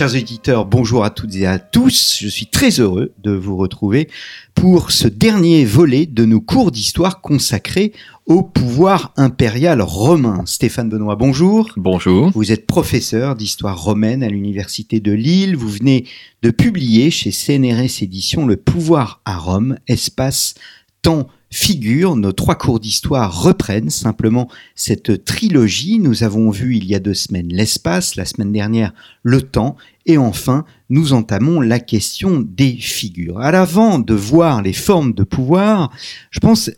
Chers auditeurs, bonjour à toutes et à tous. Je suis très heureux de vous retrouver pour ce dernier volet de nos cours d'histoire consacrés au pouvoir impérial romain. Stéphane Benoît, bonjour. Bonjour. Vous êtes professeur d'histoire romaine à l'université de Lille. Vous venez de publier chez CNRS Éditions Le pouvoir à Rome, espace, temps, figure, nos trois cours d'histoire reprennent simplement cette trilogie. Nous avons vu il y a deux semaines l'espace, la semaine dernière le temps, et enfin nous entamons la question des figures. À l'avant de voir les formes de pouvoir, je pense,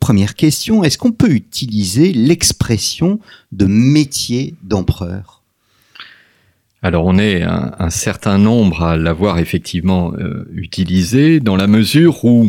première question, est-ce qu'on peut utiliser l'expression de métier d'empereur? Alors on est un, certain nombre à l'avoir effectivement euh, utilisé dans la mesure où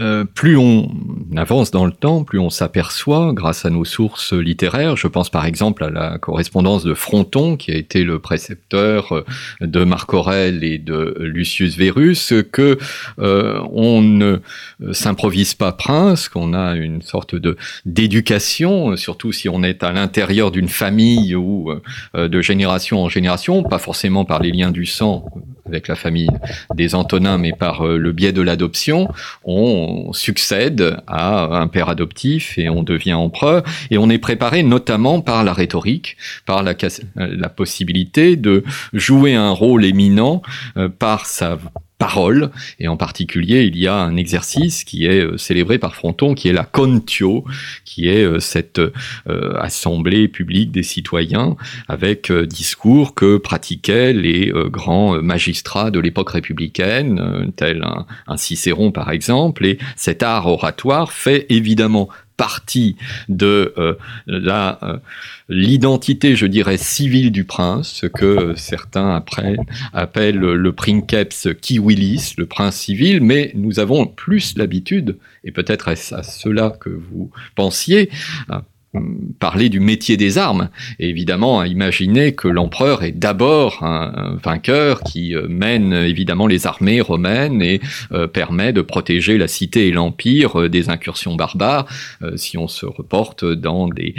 euh, plus on avance dans le temps, plus on s'aperçoit, grâce à nos sources littéraires, je pense par exemple à la correspondance de Fronton, qui a été le précepteur euh, de Marc Aurèle et de Lucius Verus, que euh, on ne s'improvise pas prince, qu'on a une sorte de d'éducation, surtout si on est à l'intérieur d'une famille ou de génération en génération, pas forcément par les liens du sang avec la famille des Antonins, mais par le biais de l'adoption, on on succède à un père adoptif et on devient empereur. Et on est préparé notamment par la rhétorique, par la, la possibilité de jouer un rôle éminent euh, par sa parole. Et en particulier, il y a un exercice qui est euh, célébré par Fronton, qui est la contio, qui est euh, cette euh, assemblée publique des citoyens avec discours que pratiquaient les grands magistrats de l'époque républicaine, tel un, un Cicéron par exemple. Et cet art oratoire fait évidemment partie de euh, euh, l'identité, je dirais, civile du prince, ce que certains après appellent le princeps civilis, le prince civil, mais nous avons plus l'habitude, et peut-être est-ce à cela que vous pensiez, parler du métier des armes. Et évidemment, imaginer que l'empereur est d'abord un, vainqueur qui euh, mène évidemment les armées romaines et euh, permet de protéger la cité et l'empire euh, des incursions barbares, si on se reporte dans des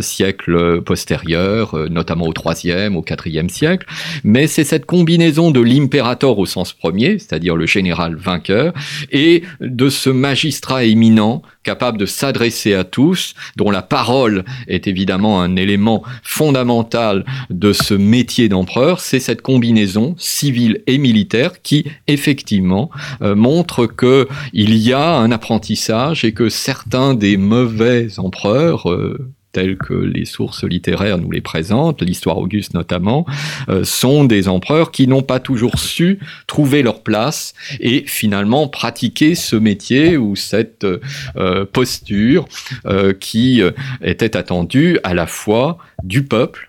siècles postérieurs, notamment au troisième, au quatrième siècle. Mais c'est cette combinaison de l'impérator au sens premier, c'est-à-dire le général vainqueur, et de ce magistrat éminent capable de s'adresser à tous, dont la parole est évidemment un élément fondamental de ce métier d'empereur, c'est cette combinaison civile et militaire qui effectivement euh, montre que il y a un apprentissage et que certains des mauvais empereurs euh, tels que les sources littéraires nous les présentent, l'histoire auguste notamment, euh, sont des empereurs qui n'ont pas toujours su trouver leur place et finalement pratiquer ce métier ou cette euh, posture euh, qui était attendue à la fois du peuple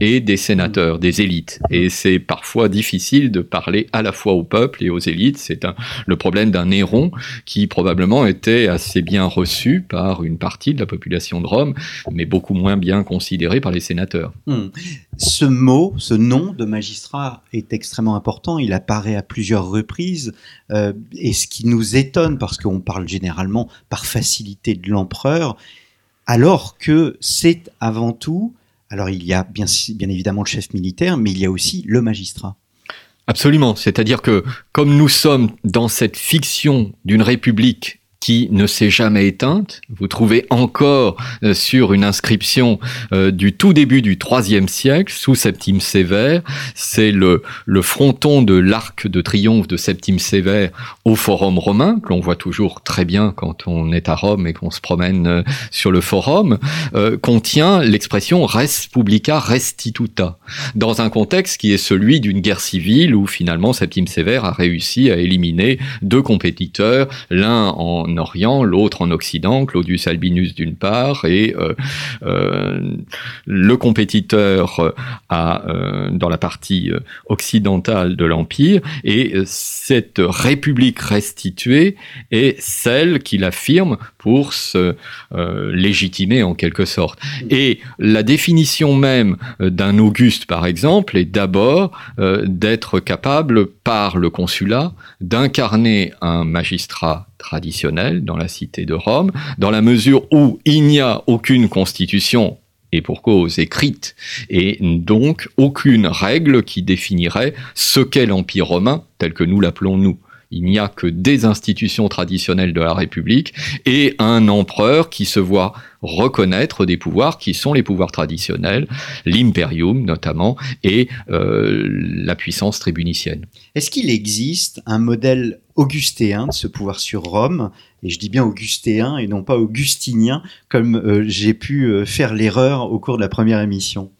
et des sénateurs, des élites. Et c'est parfois difficile de parler à la fois au peuple et aux élites. C'est le problème d'un Néron qui probablement était assez bien reçu par une partie de la population de Rome, mais beaucoup moins bien considéré par les sénateurs. Hmm. Ce mot, ce nom de magistrat est extrêmement important. Il apparaît à plusieurs reprises. Euh, et ce qui nous étonne, parce qu'on parle généralement par facilité de l'empereur, alors que c'est avant tout alors il y a bien, évidemment le chef militaire, mais il y a aussi le magistrat. Absolument. C'est-à-dire que comme nous sommes dans cette fiction d'une république qui ne s'est jamais éteinte. Vous trouvez encore euh, sur une inscription euh, du tout début du IIIe siècle, sous Septime Sévère, c'est le, le fronton de l'arc de triomphe de Septime Sévère au Forum romain, que l'on voit toujours très bien quand on est à Rome et qu'on se promène euh, sur le Forum, contient l'expression res publica restituta, dans un contexte qui est celui d'une guerre civile où finalement Septime Sévère a réussi à éliminer deux compétiteurs, l'un en en Orient, l'autre en Occident, Claudius Albinus d'une part, et le compétiteur à, dans la partie occidentale de l'Empire, et cette république restituée est celle qu'il affirme pour se légitimer en quelque sorte. Et la définition même d'un Auguste, par exemple, est d'abord d'être capable par le consulat d'incarner un magistrat traditionnel dans la cité de Rome, dans la mesure où il n'y a aucune constitution et pour cause écrite, et donc aucune règle qui définirait ce qu'est l'Empire romain tel que nous l'appelons nous. Il n'y a que des institutions traditionnelles de la République et un empereur qui se voit reconnaître des pouvoirs qui sont les pouvoirs traditionnels, l'imperium notamment, et euh, la puissance tribunicienne. Est-ce qu'il existe un modèle augustéen de ce pouvoir sur Rome? Et je dis bien augustéen et non pas augustinien, comme euh, j'ai pu euh, faire l'erreur au cours de la première émission.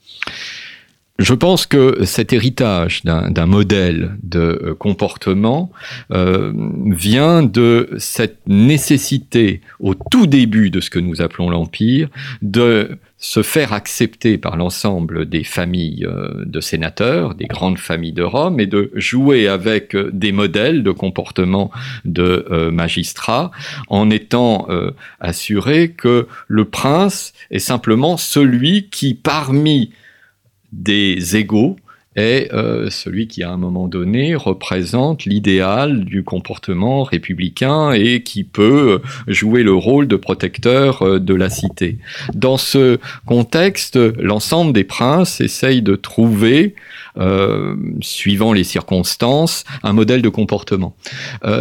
Je pense que cet héritage d'un modèle de euh, comportement euh, vient de cette nécessité au tout début de ce que nous appelons l'Empire de se faire accepter par l'ensemble des familles euh, de sénateurs, des grandes familles de Rome, et de jouer avec des modèles de comportement de magistrats, en étant assuré que le prince est simplement celui qui, parmi des égaux est euh, celui qui, à un moment donné, représente l'idéal du comportement républicain et qui peut euh, jouer le rôle de protecteur euh, de la cité. Dans ce contexte, l'ensemble des princes essayent de trouver suivant les circonstances, un modèle de comportement.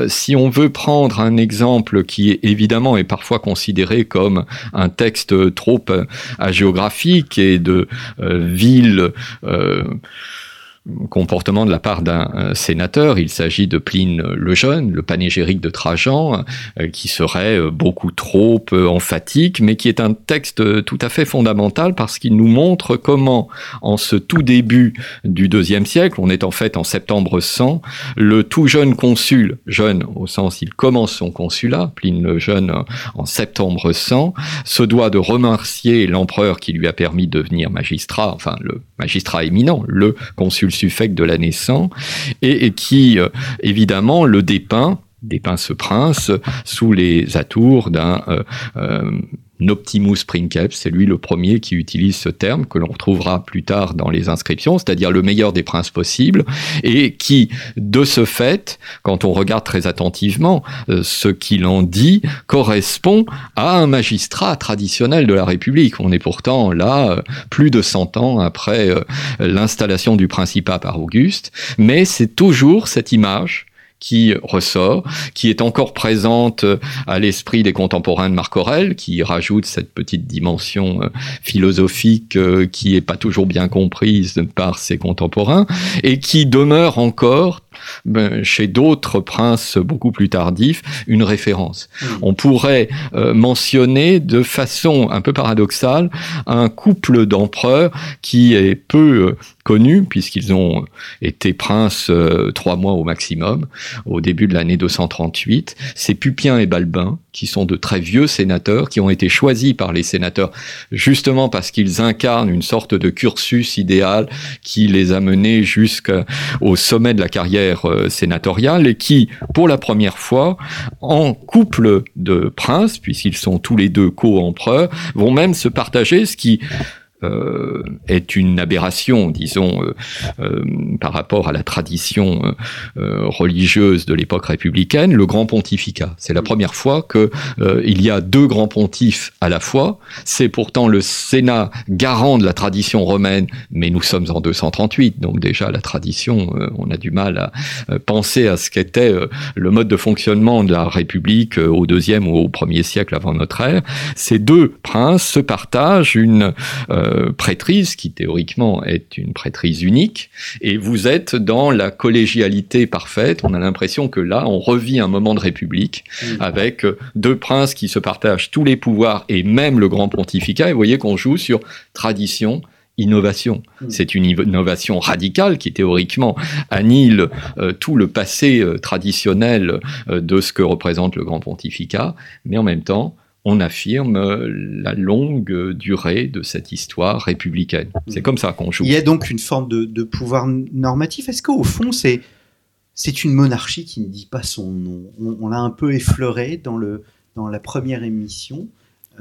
Si on veut prendre un exemple qui est évidemment est parfois considéré comme un texte trop agéographique et de ville comportement de la part d'un euh, sénateur. Il s'agit de Pline le Jeune, le panégyrique de Trajan, euh, qui serait euh, beaucoup trop emphatique, mais qui est un texte tout à fait fondamental parce qu'il nous montre comment, en ce tout début du deuxième siècle, on est en fait en septembre 100, le tout jeune consul, jeune au sens il commence son consulat, Pline le Jeune en septembre 100, se doit de remercier l'empereur qui lui a permis de devenir magistrat, enfin le magistrat éminent, le consul suffect de la naissance, et, qui, euh, évidemment, le dépeint dépeint ce prince sous les atours d'un euh, euh, Optimus Princeps, c'est lui le premier qui utilise ce terme que l'on retrouvera plus tard dans les inscriptions, c'est-à-dire le meilleur des princes possibles, et qui, de ce fait, quand on regarde très attentivement euh, ce qu'il en dit, correspond à un magistrat traditionnel de la République. On est pourtant là euh, plus de 100 ans après euh, l'installation du principat par Auguste, mais c'est toujours cette image qui ressort, qui est encore présente euh, à l'esprit des contemporains de Marc Aurèle, qui rajoute cette petite dimension euh, philosophique euh, qui est pas toujours bien comprise par ses contemporains, et qui demeure encore chez d'autres princes beaucoup plus tardifs, une référence. Hmm. On pourrait mentionner de façon un peu paradoxale un couple d'empereurs qui est peu connus, puisqu'ils ont été princes euh, trois mois au maximum, au début de l'année 238. C'est Pupien et Balbin, qui sont de très vieux sénateurs, qui ont été choisis par les sénateurs justement parce qu'ils incarnent une sorte de cursus idéal qui les a menés jusqu'au sommet de la carrière euh, sénatoriale et qui, pour la première fois, en couple de princes, puisqu'ils sont tous les deux co-empereurs, vont même se partager ce qui euh, est une aberration, disons, euh, euh, par rapport à la tradition religieuse de l'époque républicaine, le grand pontificat. C'est la première fois que il y a deux grands pontifes à la fois. C'est pourtant le Sénat garant de la tradition romaine, mais nous sommes en 238, donc déjà la tradition, on a du mal à penser à ce qu'était le mode de fonctionnement de la République au deuxième ou au premier siècle avant notre ère. Ces deux princes se partagent une euh, prêtrise qui théoriquement est une prêtrise unique, et vous êtes dans la collégialité parfaite. On a l'impression que là, on revit un moment de république mmh. avec euh, deux princes qui se partagent tous les pouvoirs et même le grand pontificat. Et vous voyez qu'on joue sur tradition innovation. C'est une innovation radicale qui théoriquement annihile euh, tout le passé euh, traditionnel euh, de ce que représente le grand pontificat, mais en même temps, on affirme euh, la longue durée de cette histoire républicaine. C'est Mm. comme ça qu'on joue. Il y a donc une forme de, de pouvoir normatif. Est-ce qu'au fond, c'est c'est une monarchie qui ne dit pas son nom? On, on l'a un peu effleuré dans, le, dans la première émission.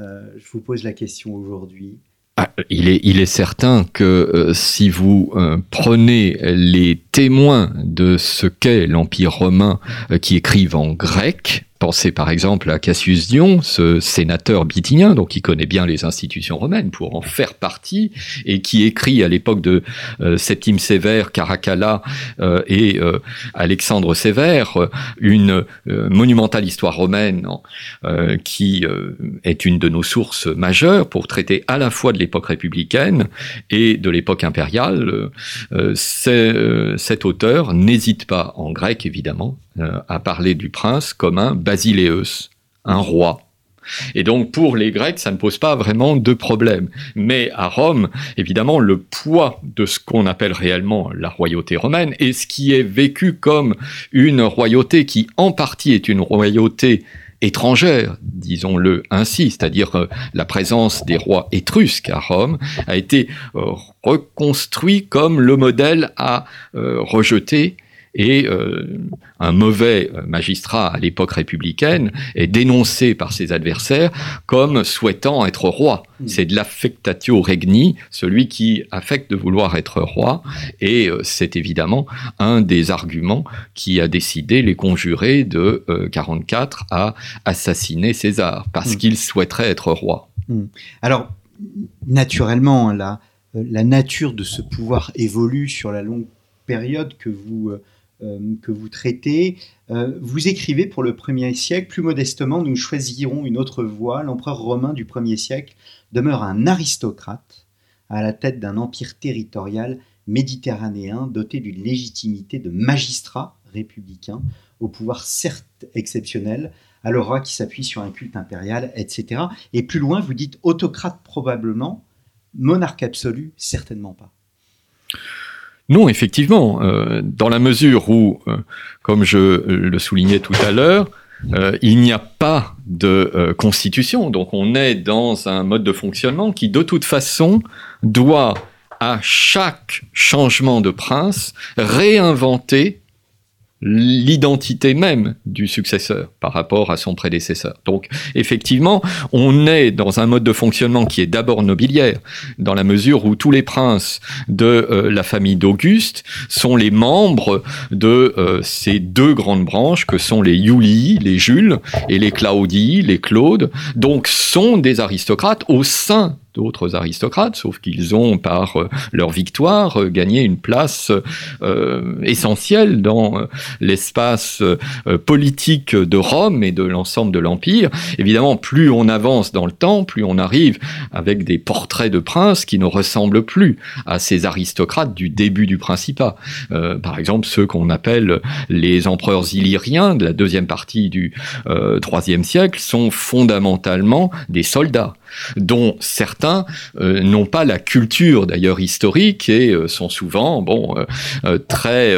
Euh, je vous pose la question aujourd'hui. Ah, il, est, il est certain que euh, si vous euh, prenez les témoins de ce qu'est l'Empire romain euh, qui écrivent en grec, pensez par exemple à Cassius Dion, ce sénateur bithynien, donc qui connaît bien les institutions romaines pour en faire partie, et qui écrit à l'époque de euh, Septime Sévère, Caracalla euh, et euh, Alexandre Sévère une monumentale histoire romaine qui est une de nos sources majeures pour traiter à la fois de l'époque républicaine et de l'époque impériale. Cet auteur n'hésite pas, en grec évidemment, euh, à parler du prince comme un basileus, un roi. Et donc pour les Grecs, ça ne pose pas vraiment de problème. Mais à Rome, évidemment, le poids de ce qu'on appelle réellement la royauté romaine et ce qui est vécu comme une royauté qui en partie est une royauté étrangère, disons-le ainsi, c'est-à-dire la présence des rois étrusques à Rome, a été euh, reconstruit comme le modèle à euh, rejeter et euh, un mauvais magistrat à l'époque républicaine est dénoncé par ses adversaires comme souhaitant être roi. Mm. C'est de l'affectatio regni, celui qui affecte de vouloir être roi, et euh, c'est évidemment un des arguments qui a décidé les conjurés de euh, 44 à assassiner César, parce Mm. qu'il souhaiterait être roi. Alors, naturellement, la, euh, la nature de ce pouvoir évolue sur la longue période que vous, euh, euh, que vous traitez. Euh, vous écrivez pour le premier siècle, plus modestement, nous choisirons une autre voie. L'empereur romain du premier siècle demeure un aristocrate à la tête d'un empire territorial méditerranéen doté d'une légitimité de magistrat républicain, au pouvoir certes exceptionnel, à l'aura qui s'appuie sur un culte impérial, etc. Et plus loin, vous dites autocrate probablement, monarque absolu, certainement pas. Non, effectivement, euh, dans la mesure où, euh, comme je euh, le soulignais tout à l'heure, il n'y a pas de constitution, donc on est dans un mode de fonctionnement qui, de toute façon, doit à chaque changement de prince réinventer l'identité même du successeur par rapport à son prédécesseur. Donc effectivement, on est dans un mode de fonctionnement qui est d'abord nobiliaire, dans la mesure où tous les princes de euh, la famille d'Auguste sont les membres de euh, ces deux grandes branches que sont les Iulii, les Jules, et les Claudii, les Claudes, donc sont des aristocrates au sein d'autres aristocrates, sauf qu'ils ont, par euh, leur victoire, euh, gagné une place euh, essentielle dans l'espace politique de Rome et de l'ensemble de l'Empire. Évidemment, plus on avance dans le temps, plus on arrive avec des portraits de princes qui ne ressemblent plus à ces aristocrates du début du Principat. Par exemple, ceux qu'on appelle les empereurs illyriens de la deuxième partie du IIIe siècle sont fondamentalement des soldats dont certains euh, n'ont pas la culture d'ailleurs historique et euh, sont souvent bon euh, très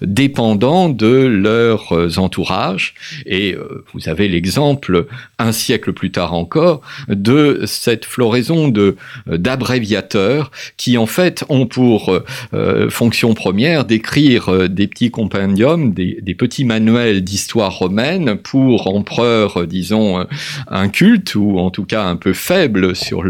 dépendants de leurs entourages. Et vous avez l'exemple un siècle plus tard encore de cette floraison de d'abréviateurs qui en fait ont pour fonction première d'écrire des petits compendiums, des, petits manuels d'histoire romaine pour empereurs, disons, un culte ou en tout cas un peu sur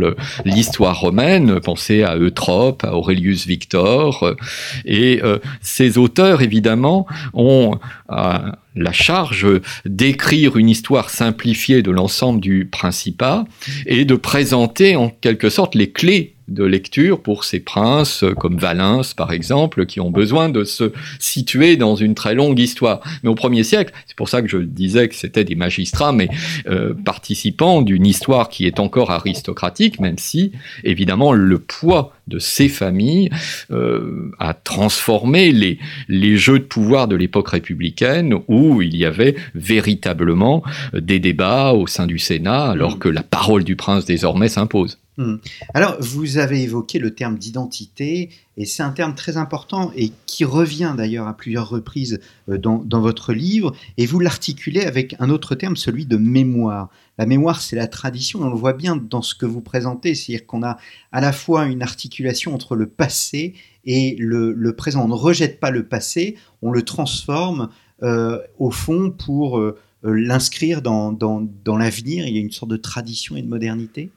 l'histoire romaine. Pensez à Eutrope, à Aurelius Victor. euh, et euh, ces auteurs, évidemment, ont euh, la charge d'écrire une histoire simplifiée de l'ensemble du Principat et de présenter en quelque sorte les clés de lecture pour ces princes comme Valens par exemple qui ont besoin de se situer dans une très longue histoire. Mais au premier siècle, c'est pour ça que je disais que c'était des magistrats, mais euh, participants d'une histoire qui est encore aristocratique, même si évidemment le poids de ces familles euh, a transformé les, les jeux de pouvoir de l'époque républicaine où il y avait véritablement des débats au sein du Sénat alors que la parole du prince désormais s'impose. Hmm. Alors, vous avez évoqué le terme d'identité, et c'est un terme très important et qui revient d'ailleurs à plusieurs reprises euh, dans, votre livre, et vous l'articulez avec un autre terme, celui de mémoire. La mémoire, c'est la tradition, on le voit bien dans ce que vous présentez, c'est-à-dire qu'on a à la fois une articulation entre le passé et le, présent. On ne rejette pas le passé, on le transforme euh, au fond pour euh, l'inscrire dans, dans l'avenir. Il y a une sorte de tradition et de modernité?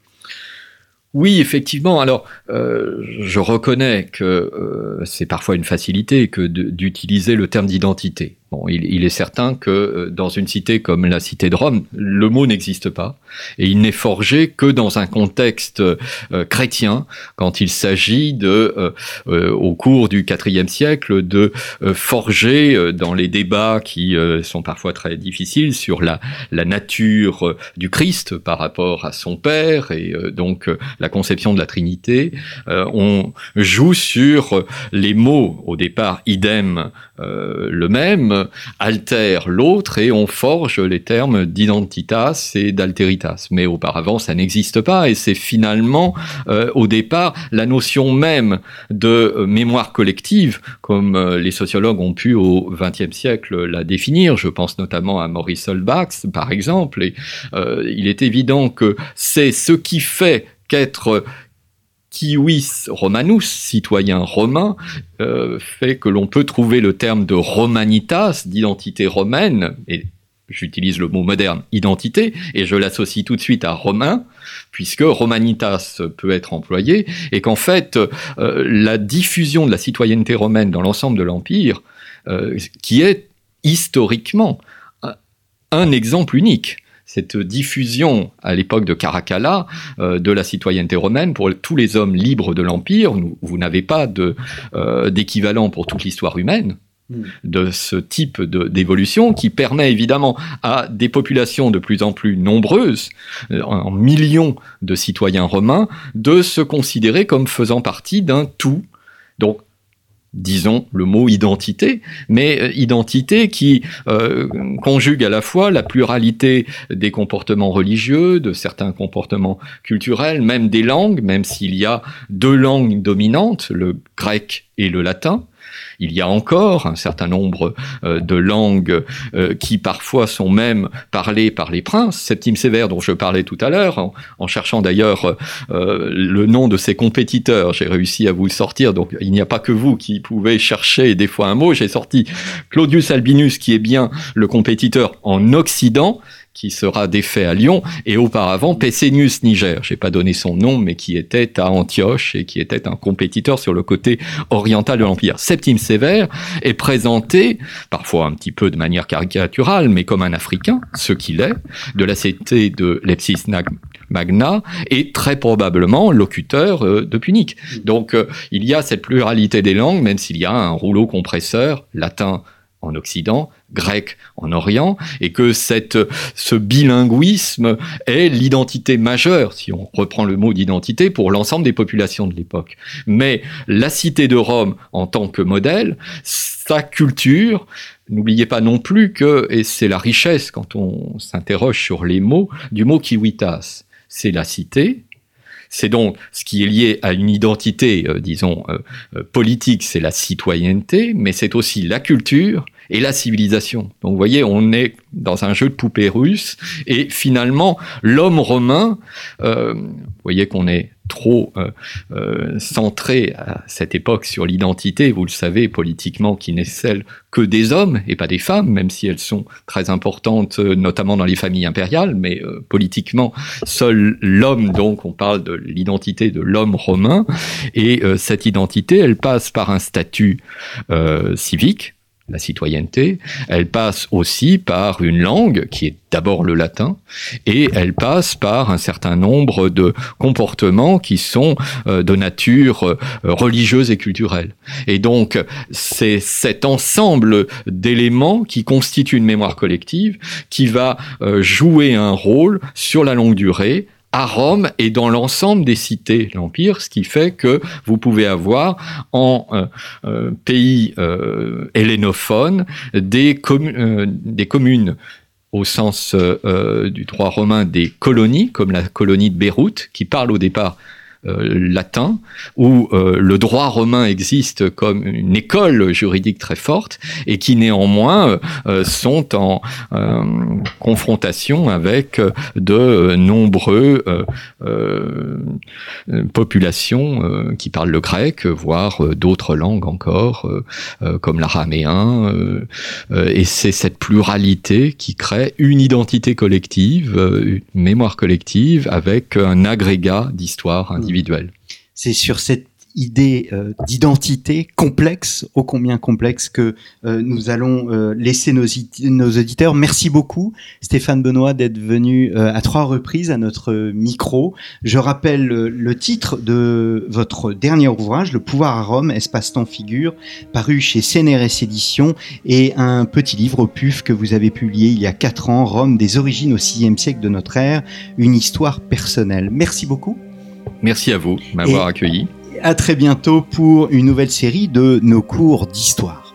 Oui, effectivement. Alors, euh, je reconnais que euh, c'est parfois une facilité que d'utiliser le terme d'identité. Bon, il, est certain que euh, dans une cité comme la cité de Rome, le mot n'existe pas et il n'est forgé que dans un contexte euh, chrétien, quand il s'agit de, euh, au cours du IVe siècle, de forger dans les débats qui sont parfois très difficiles sur la, la nature du Christ par rapport à son Père et donc la conception de la Trinité, on joue sur les mots au départ idem le même altère l'autre et on forge les termes d'identitas et d'alteritas. Mais auparavant, ça n'existe pas et c'est finalement, euh, au départ, la notion même de euh, mémoire collective, comme euh, les sociologues ont pu au XXe siècle la définir. Je pense notamment à Maurice Holbach, par exemple. Et il est évident que c'est ce qui fait qu'être civis romanus, citoyen romain, euh, fait que l'on peut trouver le terme de romanitas, d'identité romaine, et j'utilise le mot moderne, identité, et je l'associe tout de suite à romain, puisque romanitas peut être employé, et qu'en fait, euh, la diffusion de la citoyenneté romaine dans l'ensemble de l'Empire, euh, qui est historiquement un exemple unique, cette diffusion à l'époque de Caracalla euh, de la citoyenneté romaine pour tous les hommes libres de l'Empire. Vous n'avez pas euh, d'équivalent pour toute l'histoire humaine hmm. de ce type d'évolution qui permet évidemment à des populations de plus en plus nombreuses, euh, en millions de citoyens romains, de se considérer comme faisant partie d'un tout. Donc disons le mot identité, mais euh, identité qui euh, conjugue à la fois la pluralité des comportements religieux, de certains comportements culturels, même des langues, même s'il y a deux langues dominantes, le grec et le latin, il y a encore un certain nombre euh, de langues euh, qui parfois sont même parlées par les princes. Septime Sévère, dont je parlais tout à l'heure, en, cherchant d'ailleurs euh, le nom de ses compétiteurs, j'ai réussi à vous sortir. Donc il n'y a pas que vous qui pouvez chercher des fois un mot. J'ai sorti Claudius Albinus, qui est bien le compétiteur en Occident, qui sera défait à Lyon, et auparavant Pessénius Niger, j'ai pas donné son nom, mais qui était à Antioche et qui était un compétiteur sur le côté oriental de l'Empire. Septime Sévère est présenté, parfois un petit peu de manière caricaturale, mais comme un Africain, ce qu'il est, de la cité de Lepsis Magna, et très probablement locuteur euh, de Punique. Donc euh, il y a cette pluralité des langues, même s'il y a un rouleau compresseur latin en Occident, grec en Orient, et que cette, ce bilinguisme est l'identité majeure, si on reprend le mot d'identité, pour l'ensemble des populations de l'époque. Mais la cité de Rome en tant que modèle, sa culture, n'oubliez pas non plus que, et c'est la richesse quand on s'interroge sur les mots, du mot kiwitas, c'est la cité, c'est donc ce qui est lié à une identité, euh, disons, euh, euh, politique, c'est la citoyenneté, mais c'est aussi la culture, et la civilisation. Donc vous voyez, on est dans un jeu de poupées russes et finalement l'homme romain, euh, vous voyez qu'on est trop euh, euh, centré à cette époque sur l'identité, vous le savez, politiquement, qui n'est celle que des hommes et pas des femmes, même si elles sont très importantes, notamment dans les familles impériales, mais politiquement, seul l'homme, donc on parle de l'identité de l'homme romain, et cette identité, elle passe par un statut civique, la citoyenneté, elle passe aussi par une langue qui est d'abord le latin, et elle passe par un certain nombre de comportements qui sont euh, de nature euh, religieuse et culturelle. Et donc, c'est cet ensemble d'éléments qui constitue une mémoire collective qui va euh, jouer un rôle sur la longue durée à Rome et dans l'ensemble des cités de l'Empire, ce qui fait que vous pouvez avoir en euh, euh, pays euh, hellénophone des, des communes au sens du droit romain des colonies, comme la colonie de Beyrouth, qui parle au départ euh, latin, où euh, le droit romain existe comme une école juridique très forte et qui néanmoins euh, sont en confrontation avec de nombreux populations qui parlent le grec, voire d'autres langues encore, comme l'araméen. et c'est cette pluralité qui crée une identité collective, une mémoire collective avec un agrégat d'histoire C'est sur cette idée euh, d'identité complexe, ô combien complexe, que euh, nous allons euh, laisser nos, nos, auditeurs. Merci beaucoup, Stéphane Benoît, d'être venu à trois reprises à notre micro. Je rappelle le titre de votre dernier ouvrage, Le pouvoir à Rome, espace-temps figure, paru chez CNRS Éditions, et un petit livre au PUF que vous avez publié il y a quatre ans, Rome des origines au VIe siècle de notre ère, une histoire personnelle. Merci beaucoup. Merci à vous de m'avoir accueilli. À très bientôt pour une nouvelle série de nos cours d'histoire.